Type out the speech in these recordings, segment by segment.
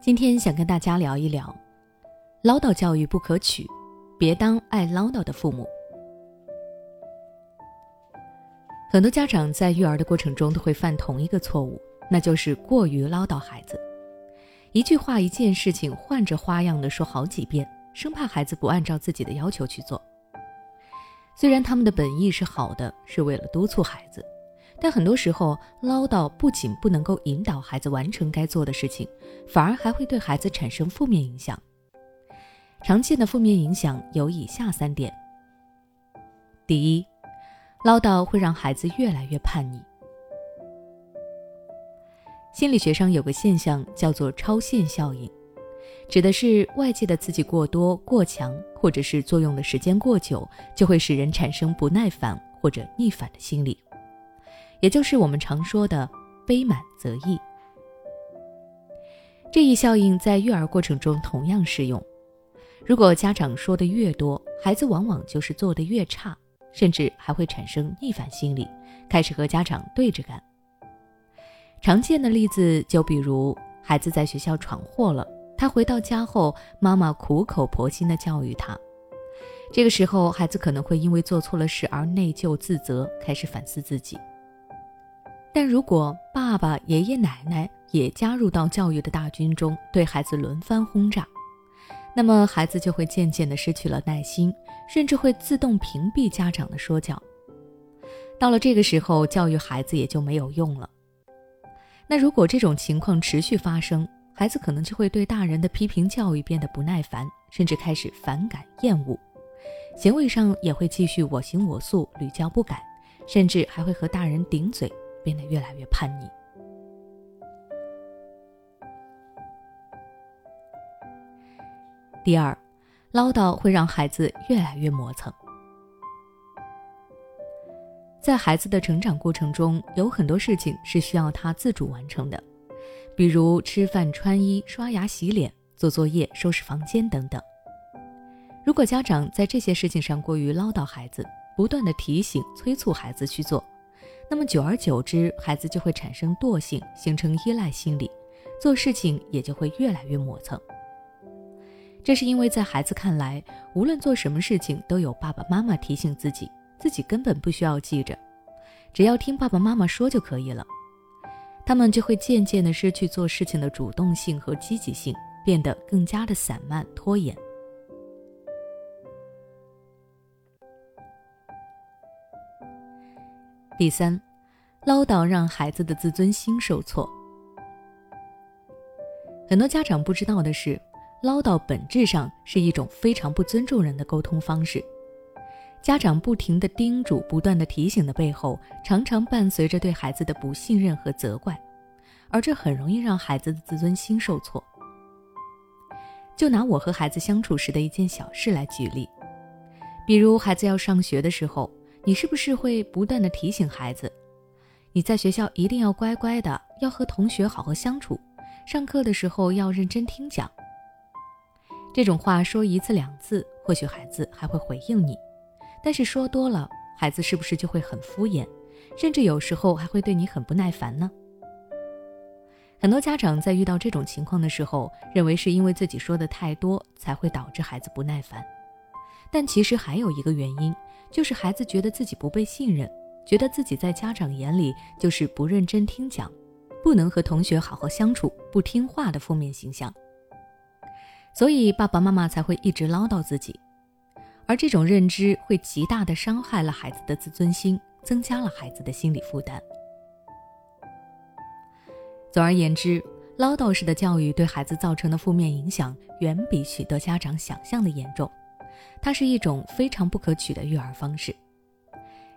今天想跟大家聊一聊，唠叨教育不可取，别当爱唠叨的父母。很多家长在育儿的过程中都会犯同一个错误，那就是过于唠叨孩子，一句话、一件事情换着花样的说好几遍，生怕孩子不按照自己的要求去做。虽然他们的本意是好的，是为了督促孩子。但很多时候，唠叨不仅不能够引导孩子完成该做的事情，反而还会对孩子产生负面影响。常见的负面影响有以下三点：第一，唠叨会让孩子越来越叛逆。心理学上有个现象叫做超限效应，指的是外界的刺激过多、过强，或者是作用的时间过久，就会使人产生不耐烦或者逆反的心理。也就是我们常说的“悲满则溢”这一效应，在育儿过程中同样适用。如果家长说的越多，孩子往往就是做的越差，甚至还会产生逆反心理，开始和家长对着干。常见的例子就比如，孩子在学校闯祸了，他回到家后，妈妈苦口婆心地教育他，这个时候，孩子可能会因为做错了事而内疚自责，开始反思自己。但如果爸爸、爷爷奶奶也加入到教育的大军中，对孩子轮番轰炸，那么孩子就会渐渐地失去了耐心，甚至会自动屏蔽家长的说教。到了这个时候，教育孩子也就没有用了。那如果这种情况持续发生，孩子可能就会对大人的批评教育变得不耐烦，甚至开始反感、厌恶，行为上也会继续我行我素、屡教不改，甚至还会和大人顶嘴。变得越来越叛逆。第二，唠叨会让孩子越来越磨蹭。在孩子的成长过程中，有很多事情是需要他自主完成的，比如吃饭、穿衣、刷牙、洗脸、做作业、收拾房间等等。如果家长在这些事情上过于唠叨孩子，不断的提醒、催促孩子去做。那么久而久之，孩子就会产生惰性，形成依赖心理，做事情也就会越来越磨蹭。这是因为在孩子看来，无论做什么事情都有爸爸妈妈提醒自己，自己根本不需要记着，只要听爸爸妈妈说就可以了。他们就会渐渐的失去做事情的主动性和积极性，变得更加的散漫拖延。第三，唠叨让孩子的自尊心受挫。很多家长不知道的是，唠叨本质上是一种非常不尊重人的沟通方式。家长不停的叮嘱、不断的提醒的背后，常常伴随着对孩子的不信任和责怪，而这很容易让孩子的自尊心受挫。就拿我和孩子相处时的一件小事来举例，比如孩子要上学的时候。你是不是会不断的提醒孩子，你在学校一定要乖乖的，要和同学好好相处，上课的时候要认真听讲。这种话说一次两次，或许孩子还会回应你，但是说多了，孩子是不是就会很敷衍，甚至有时候还会对你很不耐烦呢？很多家长在遇到这种情况的时候，认为是因为自己说的太多才会导致孩子不耐烦，但其实还有一个原因。就是孩子觉得自己不被信任，觉得自己在家长眼里就是不认真听讲，不能和同学好好相处，不听话的负面形象。所以爸爸妈妈才会一直唠叨自己，而这种认知会极大的伤害了孩子的自尊心，增加了孩子的心理负担。总而言之，唠叨式的教育对孩子造成的负面影响，远比许多家长想象的严重。它是一种非常不可取的育儿方式，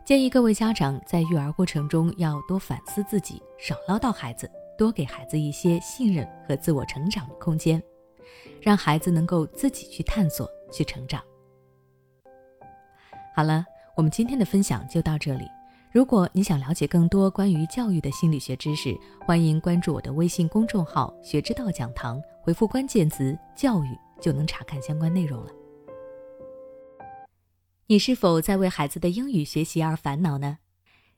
建议各位家长在育儿过程中要多反思自己，少唠叨孩子，多给孩子一些信任和自我成长的空间，让孩子能够自己去探索、去成长。好了，我们今天的分享就到这里。如果你想了解更多关于教育的心理学知识，欢迎关注我的微信公众号“学之道讲堂”，回复关键词“教育”就能查看相关内容了。你是否在为孩子的英语学习而烦恼呢？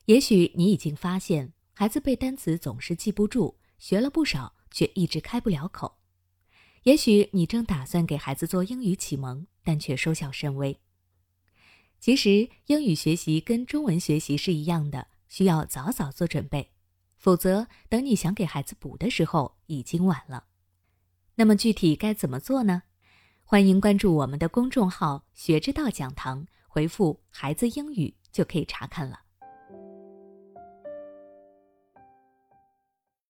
也许你已经发现，孩子背单词总是记不住，学了不少，却一直开不了口。也许你正打算给孩子做英语启蒙，但却收效甚微。其实，英语学习跟中文学习是一样的，需要早早做准备，否则等你想给孩子补的时候，已经晚了。那么具体该怎么做呢？欢迎关注我们的公众号“学之道讲堂”，回复“孩子英语”就可以查看了。